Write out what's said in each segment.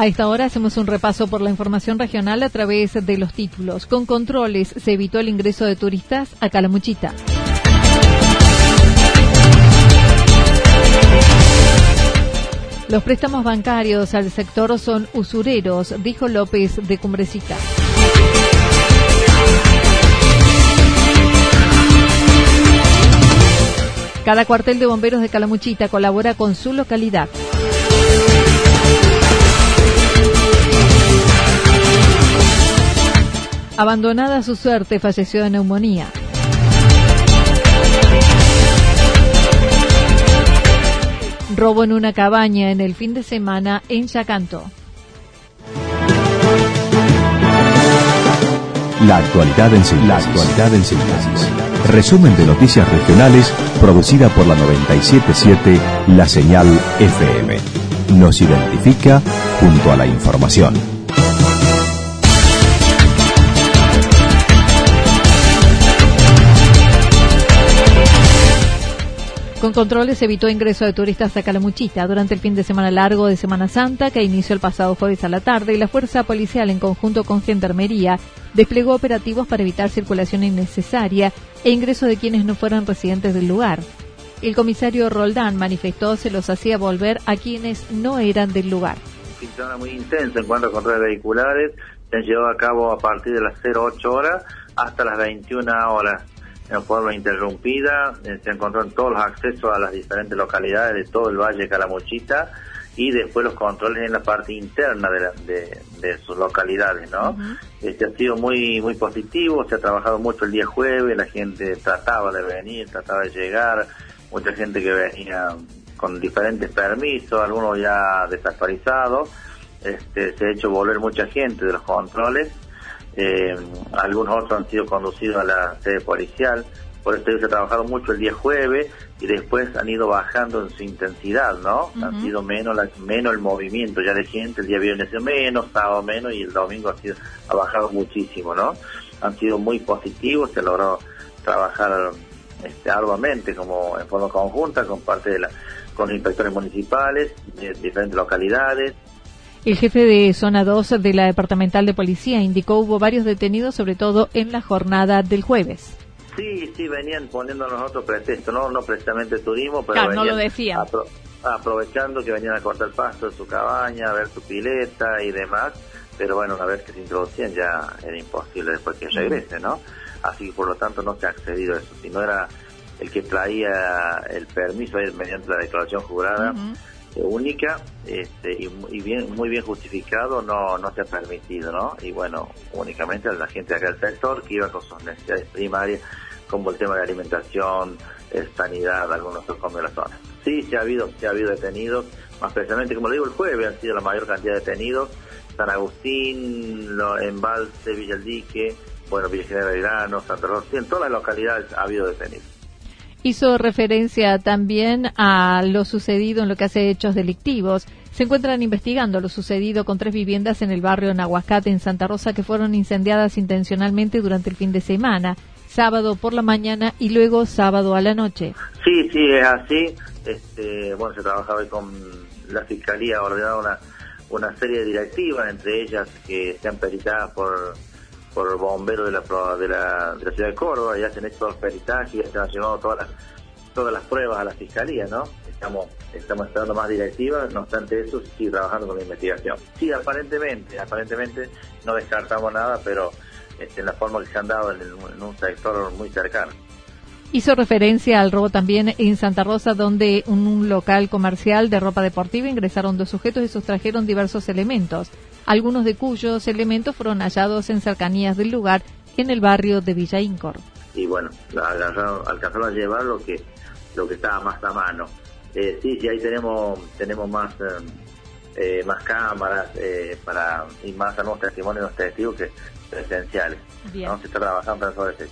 A esta hora hacemos un repaso por la información regional a través de los títulos. Con controles se evitó el ingreso de turistas a Calamuchita. Los préstamos bancarios al sector son usureros, dijo López de Cumbrecita. Cada cuartel de bomberos de Calamuchita colabora con su localidad. Abandonada a su suerte, falleció de neumonía. Robo en una cabaña en el fin de semana en Yacanto. La actualidad en síntesis. Resumen de noticias regionales producida por la 977 La Señal FM. Nos identifica junto a la información. Con controles evitó ingreso de turistas a Calamuchita durante el fin de semana largo de Semana Santa que inició el pasado jueves a la tarde y la fuerza policial en conjunto con Gendarmería desplegó operativos para evitar circulación innecesaria e ingreso de quienes no fueran residentes del lugar. El comisario Roldán manifestó se los hacía volver a quienes no eran del lugar. Semana muy intensa en cuanto a controles vehiculares, se han llevado a cabo a partir de las 08 horas hasta las 21 horas en forma interrumpida, eh, se encontraron todos los accesos a las diferentes localidades de todo el Valle de Calamuchita y después los controles en la parte interna de, de, sus localidades, ¿no? Este ha sido muy muy positivo, se ha trabajado mucho el día jueves, la gente trataba de venir, trataba de llegar, mucha gente que venía con diferentes permisos, algunos ya desactualizados, este, se ha hecho volver mucha gente de los controles eh, algunos otros han sido conducidos a la sede policial, por eso se ha trabajado mucho el día jueves y después han ido bajando en su intensidad, ¿no? Han sido menos menos el movimiento ya de gente, el día viernes ha sido menos, sábado menos y el domingo ha sido ha bajado muchísimo, ¿no? Han sido muy positivos, se logró trabajar este, arduamente como en forma conjunta con parte de la con los inspectores municipales de diferentes localidades, el jefe de Zona 2 de la Departamental de Policía indicó hubo varios detenidos, sobre todo en la jornada del jueves. Sí, sí, venían poniéndonos otro pretexto, no, no precisamente turismo, pero claro, no lo decían. aprovechando que venían a cortar pasto de su cabaña, a ver su pileta y demás, pero bueno, una vez que se introducían ya era imposible después que regrese, ¿no? Así que por lo tanto no se ha accedido a eso, si no era el que traía el permiso mediante la declaración jurada, única este, y, bien, muy bien justificado no, no se ha permitido, ¿no? Y bueno, únicamente a la gente de acá del sector que iba con sus necesidades primarias, como el tema de alimentación, sanidad, algunos de la zona. Sí, se ha habido, se ha habido detenidos, más precisamente, como le digo, el jueves han sido la mayor cantidad de detenidos, San Agustín, lo, Embalse, Villaldique, bueno, Villa General Santa Rosa, en todas las localidades ha habido detenidos. Hizo referencia también a lo sucedido en lo que hace hechos delictivos. Se encuentran investigando lo sucedido con tres viviendas en el barrio Nahuacate, en Santa Rosa, que fueron incendiadas intencionalmente durante el fin de semana, sábado por la mañana y luego sábado a la noche. Sí, sí, es así. Este, bueno, se trabaja hoy con la Fiscalía, ha ordenado una, una serie de directivas, entre ellas que sean peritadas por por bomberos de la, de la, de la ciudad de Córdoba, hecho todos los peritajes, ya se han llevado todas las, todas las pruebas a la fiscalía, ¿no? Estamos, estamos esperando más directivas, no obstante eso, sigue trabajando con la investigación. Sí, aparentemente, aparentemente no descartamos nada, pero este, en la forma que se han dado en, en un sector muy cercano. Hizo referencia al robo también en Santa Rosa, donde en un local comercial de ropa deportiva ingresaron dos sujetos y sustrajeron diversos elementos algunos de cuyos elementos fueron hallados en cercanías del lugar en el barrio de Villa Incor. Y bueno, alcanzaron, a llevar lo que lo que estaba más a mano. Eh, sí, sí, ahí tenemos tenemos más eh, eh, más cámaras para y más a nuevos testimonios de los testigos que presenciales. Bien. Se está trabajando en todo ese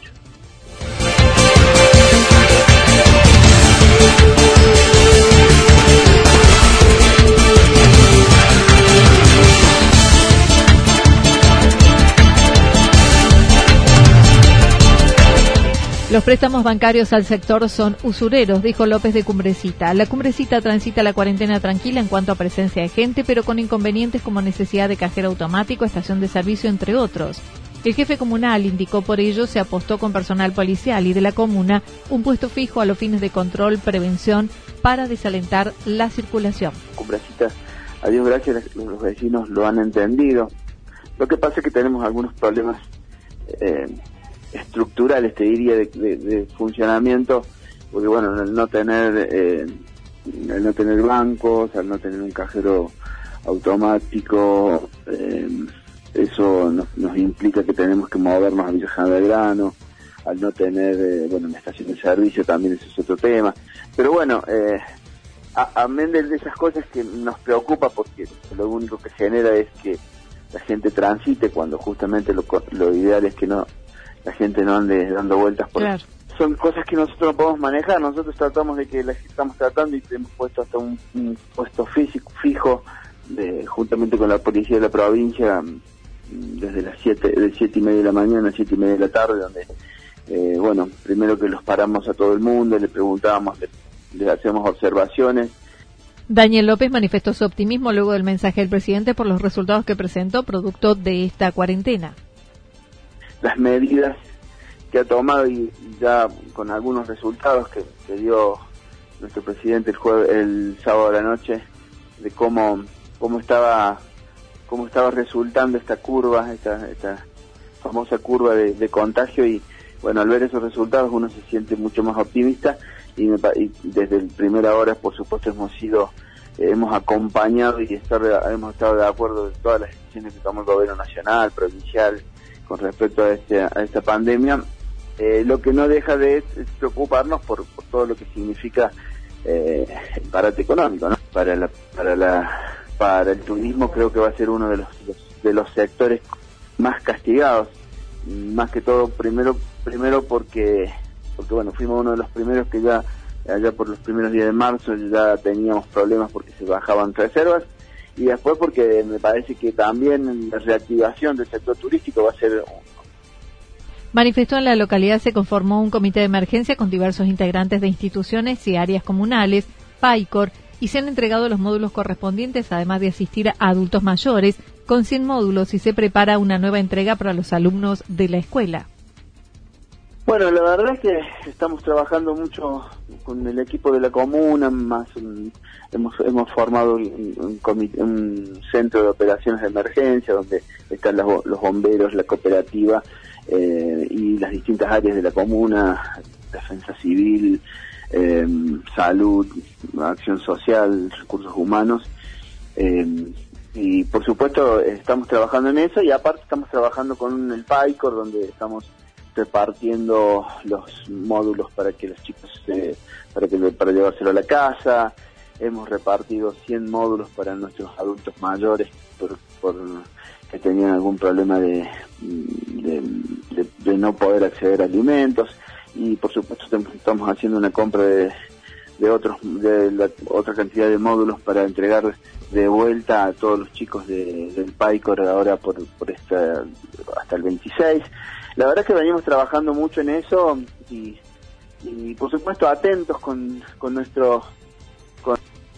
Los préstamos bancarios al sector son usureros, dijo López de Cumbrecita. La Cumbrecita transita la cuarentena tranquila en cuanto a presencia de gente, pero con inconvenientes como necesidad de cajero automático, estación de servicio, entre otros. El jefe comunal indicó por ello se apostó con personal policial y de la comuna un puesto fijo a los fines de control, prevención, para desalentar la circulación. Cumbrecita, a Dios gracias, los vecinos lo han entendido. Lo que pasa es que tenemos algunos problemas eh, estructurales, te diría, de, funcionamiento, porque bueno, al no tener, eh, al no tener bancos, al no tener un cajero automático, eh, eso nos, implica que tenemos que movernos a Villa de Grano, al no tener, eh, bueno, una estación de servicio también ese es otro tema, pero bueno, eh, amén de esas cosas que nos preocupa porque lo único que genera es que la gente transite cuando justamente lo, lo ideal es que no la gente no ande dando vueltas por son cosas que nosotros no podemos manejar. Nosotros tratamos de que las estamos tratando y hemos puesto hasta un, puesto físico fijo de, juntamente con la policía de la provincia mm, desde las siete de siete y media de la mañana a siete y media de la tarde donde eh, bueno primero que los paramos a todo el mundo le preguntábamos le, hacemos observaciones. Daniel López manifestó su optimismo luego del mensaje del presidente por los resultados que presentó producto de esta cuarentena las medidas que ha tomado y ya con algunos resultados que, dio nuestro presidente el jueves, el sábado de la noche de cómo cómo estaba cómo estaba resultando esta curva esta, esta famosa curva de, contagio. Y bueno al ver esos resultados uno se siente mucho más optimista y, desde el primera hora por supuesto hemos sido hemos acompañado y estar, hemos estado de acuerdo en todas las decisiones que tomó el gobierno nacional provincial con respecto a, este, a esta pandemia, eh, lo que no deja de preocuparnos por, todo lo que significa eh, el parate económico, ¿no? Para la, para la, para el turismo creo que va a ser uno de los, de los sectores más castigados, más que todo primero primero porque porque bueno fuimos uno de los primeros que ya allá por los primeros días de marzo ya teníamos problemas porque se bajaban reservas y después porque me parece que también la reactivación del sector turístico va a ser... Manifestó en la localidad se conformó un comité de emergencia con diversos integrantes de instituciones y áreas comunales, PAICOR, y se han entregado los módulos correspondientes, además de asistir a adultos mayores, con 100 módulos y se prepara una nueva entrega para los alumnos de la escuela. Bueno, la verdad es que estamos trabajando mucho con el equipo de la comuna, más hemos, hemos formado un, un, centro de operaciones de emergencia donde están los, bomberos, la cooperativa eh, y las distintas áreas de la comuna, defensa civil, em, salud, acción social, recursos humanos. Em, y por supuesto estamos trabajando en eso y aparte estamos trabajando con el PICOR donde estamos repartiendo los módulos para que los chicos para que para llevárselo a la casa hemos repartido 100 módulos para nuestros adultos mayores por, por que tenían algún problema de, de, no poder acceder a alimentos y por supuesto estamos haciendo una compra de, de otros de la, otra cantidad de módulos para entregar de vuelta a todos los chicos del PAICOR ahora por, por esta, hasta el 26. La verdad es que venimos trabajando mucho en eso y, y por supuesto atentos con, con nuestro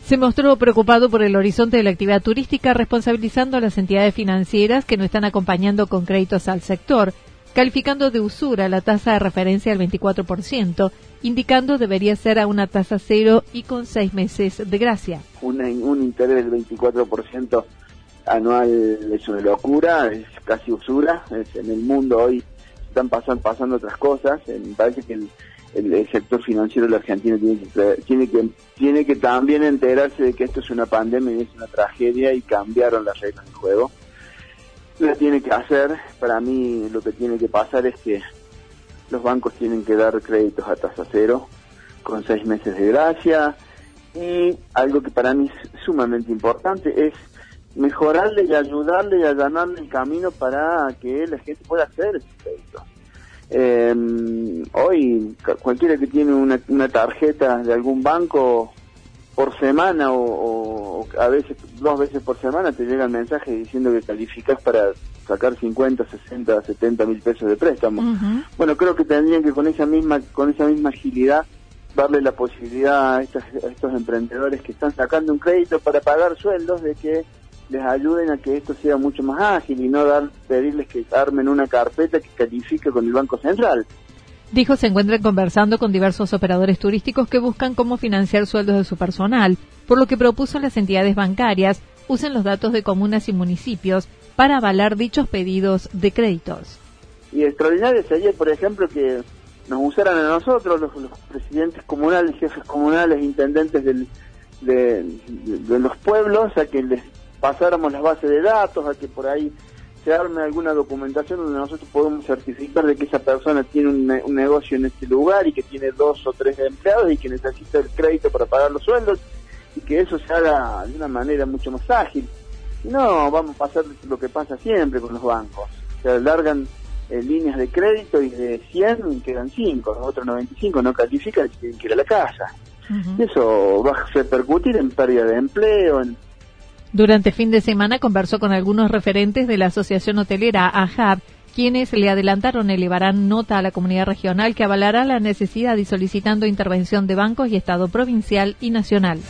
se mostró preocupado por el horizonte de la actividad turística, responsabilizando a las entidades financieras que no están acompañando con créditos al sector, calificando de usura la tasa de referencia al 24%, indicando debería ser a una tasa cero y con seis meses de gracia. un interés del 24% anual es una locura, es casi usura. en el mundo hoy están pasando, pasando otras cosas. Me parece que el, el, sector financiero de la Argentina tiene que, tiene que tiene que también enterarse de que esto es una pandemia y es una tragedia y cambiaron las reglas del juego. Lo tiene que hacer, para mí lo que tiene que pasar es que los bancos tienen que dar créditos a tasa cero con seis meses de gracia y algo que para mí es sumamente importante es mejorarle y ayudarle y allanarle el camino para que la gente pueda acceder a esos créditos. Eh, hoy cualquiera que tiene una, una, tarjeta de algún banco por semana o, a veces dos veces por semana te llega el mensaje diciendo que calificas para sacar 50, 60, 70 mil pesos de préstamo. Bueno, creo que tendrían que con esa misma con esa misma agilidad darle la posibilidad a, estos, a estos emprendedores que están sacando un crédito para pagar sueldos de que les ayuden a que esto sea mucho más ágil y no dar pedirles que armen una carpeta que califique con el Banco Central. Dijo se encuentran conversando con diversos operadores turísticos que buscan cómo financiar sueldos de su personal, por lo que propuso a las entidades bancarias usen los datos de comunas y municipios para avalar dichos pedidos de créditos. Y extraordinario sería, por ejemplo, que nos usaran a nosotros, los, presidentes comunales, jefes comunales, intendentes del, de, de, los pueblos, a que les pasáramos las bases de datos, a que por ahí se arme alguna documentación donde nosotros podemos certificar de que esa persona tiene un, negocio en este lugar y que tiene dos o tres empleados y que necesita el crédito para pagar los sueldos y que eso se haga de una manera mucho más ágil. No, vamos a pasar lo que pasa siempre con los bancos. Se alargan eh, líneas de crédito y de 100 quedan 5, los otros 95 no califican y tienen que ir a la casa. Eso va a repercutir en pérdida de empleo, en durante fin de semana conversó con algunos referentes de la Asociación Hotelera AHAB, quienes le adelantaron elevarán nota a la comunidad regional que avalará la necesidad y solicitando intervención de bancos y Estado provincial y nacional.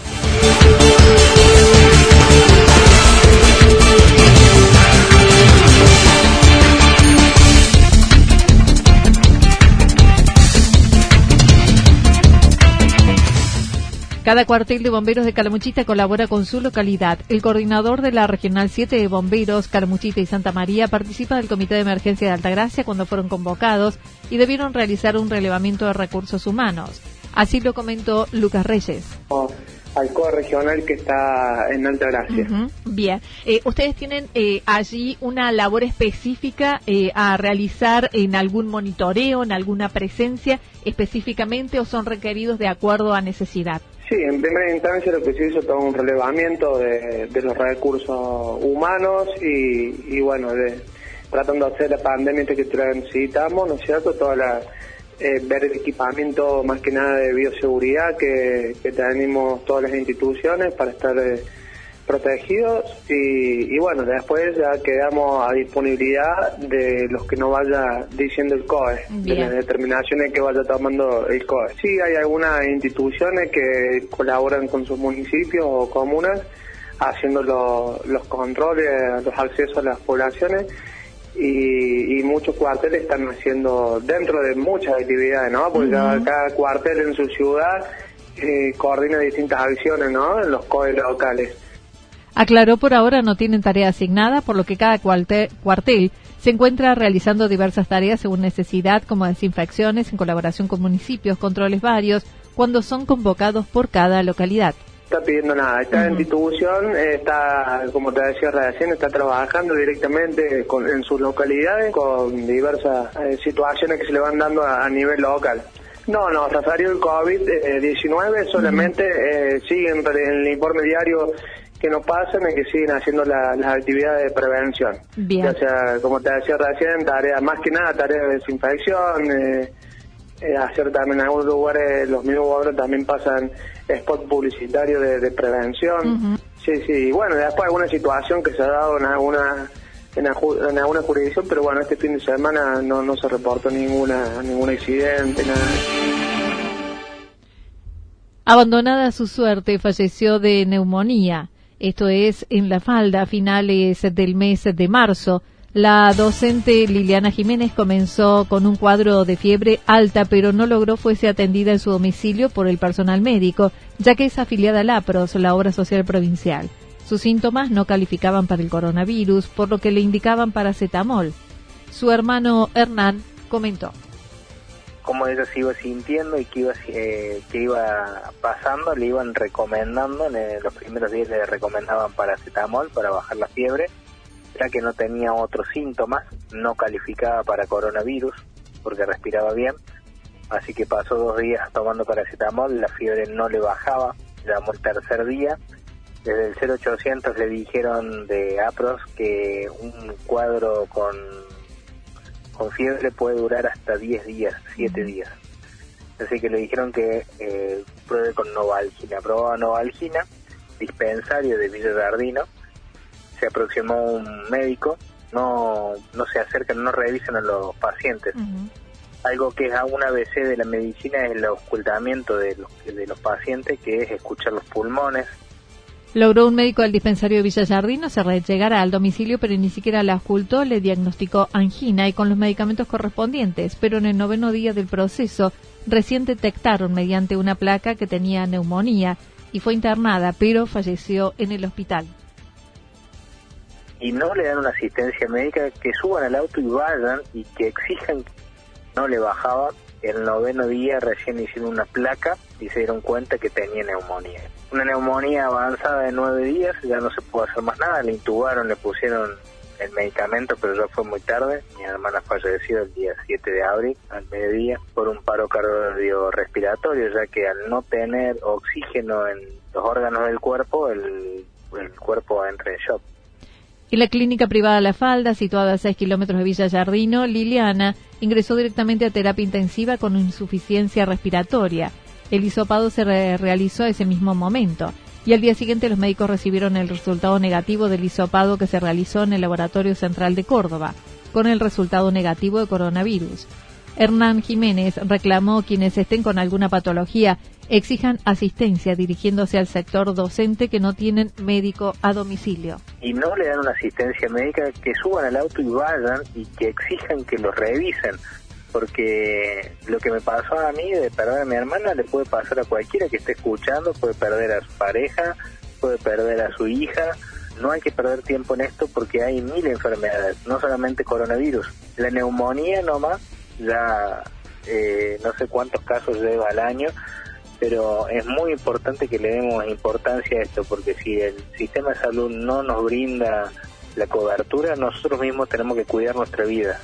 Cada cuartel de bomberos de Calamuchita colabora con su localidad. El coordinador de la Regional 7 de Bomberos, Calamuchita y Santa María, participa del Comité de Emergencia de Altagracia cuando fueron convocados y debieron realizar un relevamiento de recursos humanos. Así lo comentó Lucas Reyes. Al regional que está en Altagracia. Bien. Eh, ¿Ustedes tienen eh, allí una labor específica eh, a realizar en algún monitoreo, en alguna presencia específicamente o son requeridos de acuerdo a necesidad? Sí, en primera instancia lo que se hizo todo un relevamiento de, los recursos humanos y, bueno, de, tratando de hacer la pandemia que transitamos, ¿no es cierto? Toda la, eh, ver el equipamiento más que nada de bioseguridad que, que tenemos todas las instituciones para estar... Eh, protegidos y, bueno, después ya quedamos a disponibilidad de los que no vaya diciendo el COE, de las determinaciones que vaya tomando el COE. Sí, hay algunas instituciones que colaboran con sus municipios o comunas haciendo los controles, los accesos a las poblaciones y, muchos cuarteles están haciendo dentro de muchas actividades, ¿no? Porque cada cuartel en su ciudad eh, coordina distintas acciones, ¿no? En los COE locales. Aclaró por ahora no tienen tarea asignada, por lo que cada cuartel se encuentra realizando diversas tareas según necesidad, como desinfecciones en colaboración con municipios, controles varios, cuando son convocados por cada localidad está pidiendo nada. Esta institución está, como te decía recién, está trabajando directamente con, en sus localidades con diversas eh, situaciones que se le van dando a, nivel local. No, no, referido el COVID-19 solamente eh, siguen en el informe diario que nos pasan y que siguen haciendo las actividades de prevención. Bien. Ya sea, como te decía recién, tareas, más que nada tareas de desinfección, eh, eh, hacer también en algunos lugares, los mismos ahora también pasan spot publicitario de, prevención. Sí, sí, bueno, después alguna situación que se ha dado en alguna en, alguna jurisdicción, pero bueno, este fin de semana no, no se reportó ninguna ningún accidente, nada. Abandonada a su suerte, falleció de neumonía. Esto es en la falda a finales del mes de marzo. La docente Liliana Jiménez comenzó con un cuadro de fiebre alta, pero no logró fuese atendida en su domicilio por el personal médico, ya que es afiliada a la APROS, la obra social provincial. Sus síntomas no calificaban para el coronavirus, por lo que le indicaban paracetamol. Su hermano Hernán comentó. Como ella se iba sintiendo y que iba, eh, iba pasando, le iban recomendando, en los primeros días le recomendaban paracetamol para bajar la fiebre ya que no tenía otros síntomas, no calificaba para coronavirus porque respiraba bien, así que pasó dos días tomando paracetamol, la fiebre no le bajaba, llamó el tercer día, desde el 0800 le dijeron de APROS que un cuadro con, con fiebre puede durar hasta 10 días, 7 días. Así que le dijeron que eh, pruebe con Novalgina. Probaba Novalgina, dispensario de Villa Jardino, se aproximó un médico, no, no se acercan, no revisan a los pacientes. Algo que es a un ABC de la medicina es el ocultamiento de los, de los pacientes, que es escuchar los pulmones. Logró un médico del dispensario de Villallardino se llegara al domicilio, pero ni siquiera la ocultó, le diagnosticó angina y con los medicamentos correspondientes, pero en el noveno día del proceso recién detectaron mediante una placa que tenía neumonía y fue internada, pero falleció en el hospital y no le dan una asistencia médica, que suban al auto y vayan y que exijan que no le bajaba. El noveno día recién hicieron una placa y se dieron cuenta que tenía neumonía. Una neumonía avanzada de nueve días, ya no se pudo hacer más nada, le intubaron, le pusieron el medicamento, pero ya fue muy tarde. Mi hermana falleció el día 7 de abril, al mediodía, por un paro cardiorrespiratorio, ya que al no tener oxígeno en los órganos del cuerpo, el, el cuerpo entra en shock. En la clínica privada La Falda, situada a 6 kilómetros de Villa Jardino, Liliana ingresó directamente a terapia intensiva con insuficiencia respiratoria. El hisopado se realizó ese mismo momento y al día siguiente los médicos recibieron el resultado negativo del hisopado que se realizó en el Laboratorio Central de Córdoba, con el resultado negativo de coronavirus. Hernán Jiménez reclamó quienes estén con alguna patología exijan asistencia dirigiéndose al sector docente que no tienen médico a domicilio. Y no le dan una asistencia médica, que suban al auto y vayan y que exijan que los revisen. Porque lo que me pasó a mí de perder a mi hermana le puede pasar a cualquiera que esté escuchando, puede perder a su pareja, puede perder a su hija. No hay que perder tiempo en esto porque hay mil enfermedades, no solamente coronavirus. La neumonía nomás, ya eh, no sé cuántos casos lleva al año, pero es muy importante que le demos importancia a esto, porque si el sistema de salud no nos brinda la cobertura, nosotros mismos tenemos que cuidar nuestra vida.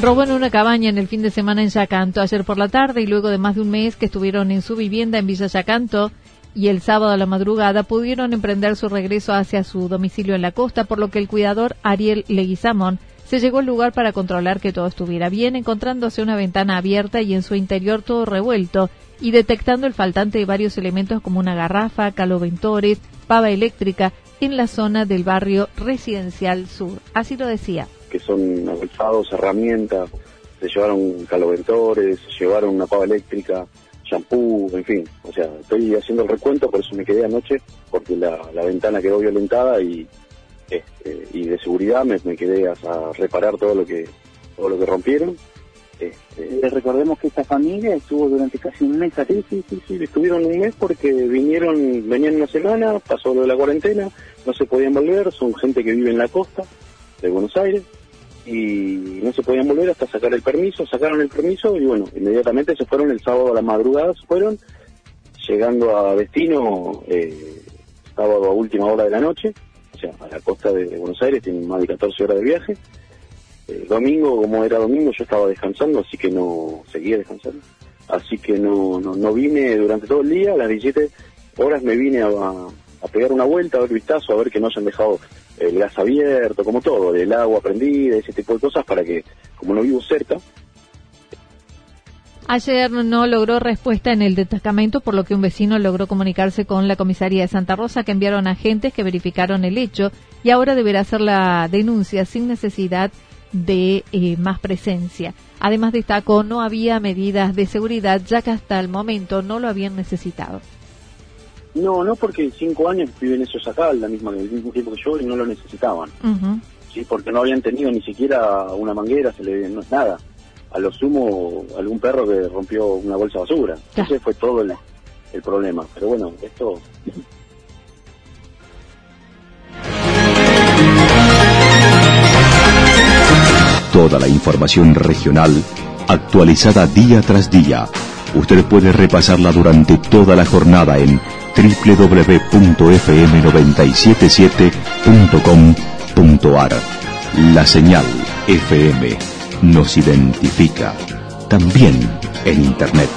Robó en una cabaña en el fin de semana en Yacanto ayer por la tarde y luego de más de un mes que estuvieron en su vivienda en Villa Yacanto, y el sábado a la madrugada pudieron emprender su regreso hacia su domicilio en la costa, por lo que el cuidador Ariel Leguizamón se llegó al lugar para controlar que todo estuviera bien, encontrándose una ventana abierta y en su interior todo revuelto, y detectando el faltante de varios elementos como una garrafa, caloventores, pava eléctrica, en la zona del barrio residencial sur. Así lo decía. Que son herramientas, se llevaron caloventores, se llevaron una pava eléctrica, champú, en fin. O sea, estoy haciendo el recuento, por eso me quedé anoche, porque la, ventana quedó violentada y, este, y de seguridad me, quedé a, reparar todo lo que todo lo que rompieron. Este, recordemos que esta familia estuvo durante casi un mes aquí. Sí, sí, sí, estuvieron un mes porque vinieron, venían una semana, pasó lo de la cuarentena, no se podían volver, son gente que vive en la costa de Buenos Aires y no se podían volver hasta sacar el permiso, sacaron el permiso y bueno, inmediatamente se fueron el sábado a la madrugada, se fueron, llegando a destino eh, sábado a última hora de la noche, o sea, a la costa de Buenos Aires, tienen más de 14 horas de viaje, eh, domingo, como era domingo, yo estaba descansando, así que no seguía descansando. Así que no, no, vine durante todo el día, a las 17 horas me vine a, a pegar una vuelta, a ver vistazo, a ver que no hayan dejado el gas abierto, como todo, el agua prendida, ese tipo de cosas, para que, como no vivo cerca, Ayer no logró respuesta en el destacamento, por lo que un vecino logró comunicarse con la comisaría de Santa Rosa, que enviaron agentes que verificaron el hecho y ahora deberá hacer la denuncia sin necesidad de eh, más presencia. Además destacó no había medidas de seguridad ya que hasta el momento no lo habían necesitado. No, no porque cinco años viven esos acá, la misma, el mismo tiempo que yo y no lo necesitaban. Sí, porque no habían tenido ni siquiera una manguera, se le no es nada. A lo sumo algún perro que rompió una bolsa de basura. Ese fue todo el, el problema. Pero bueno, esto Toda la información regional actualizada día tras día. Usted puede repasarla durante toda la jornada en www.fm977.com.ar. La señal FM nos identifica también en Internet.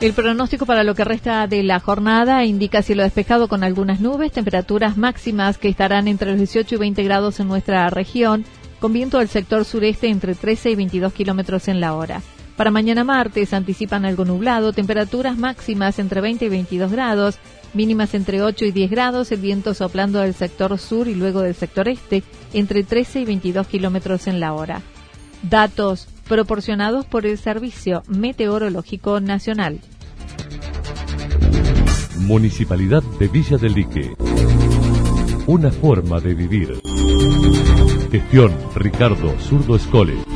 El pronóstico para lo que resta de la jornada indica cielo despejado con algunas nubes, temperaturas máximas que estarán entre los 18 y 20 grados en nuestra región, con viento del sector sureste entre 13 y 22 kilómetros en la hora. Para mañana martes anticipan algo nublado, temperaturas máximas entre 20 y 22 grados, mínimas entre 8 y 10 grados, el viento soplando del sector sur y luego del sector este entre 13 y 22 kilómetros en la hora. Datos proporcionados por el Servicio Meteorológico Nacional. Municipalidad de Villa del Lique. Una forma de vivir. Gestión Ricardo Zurdo Escole.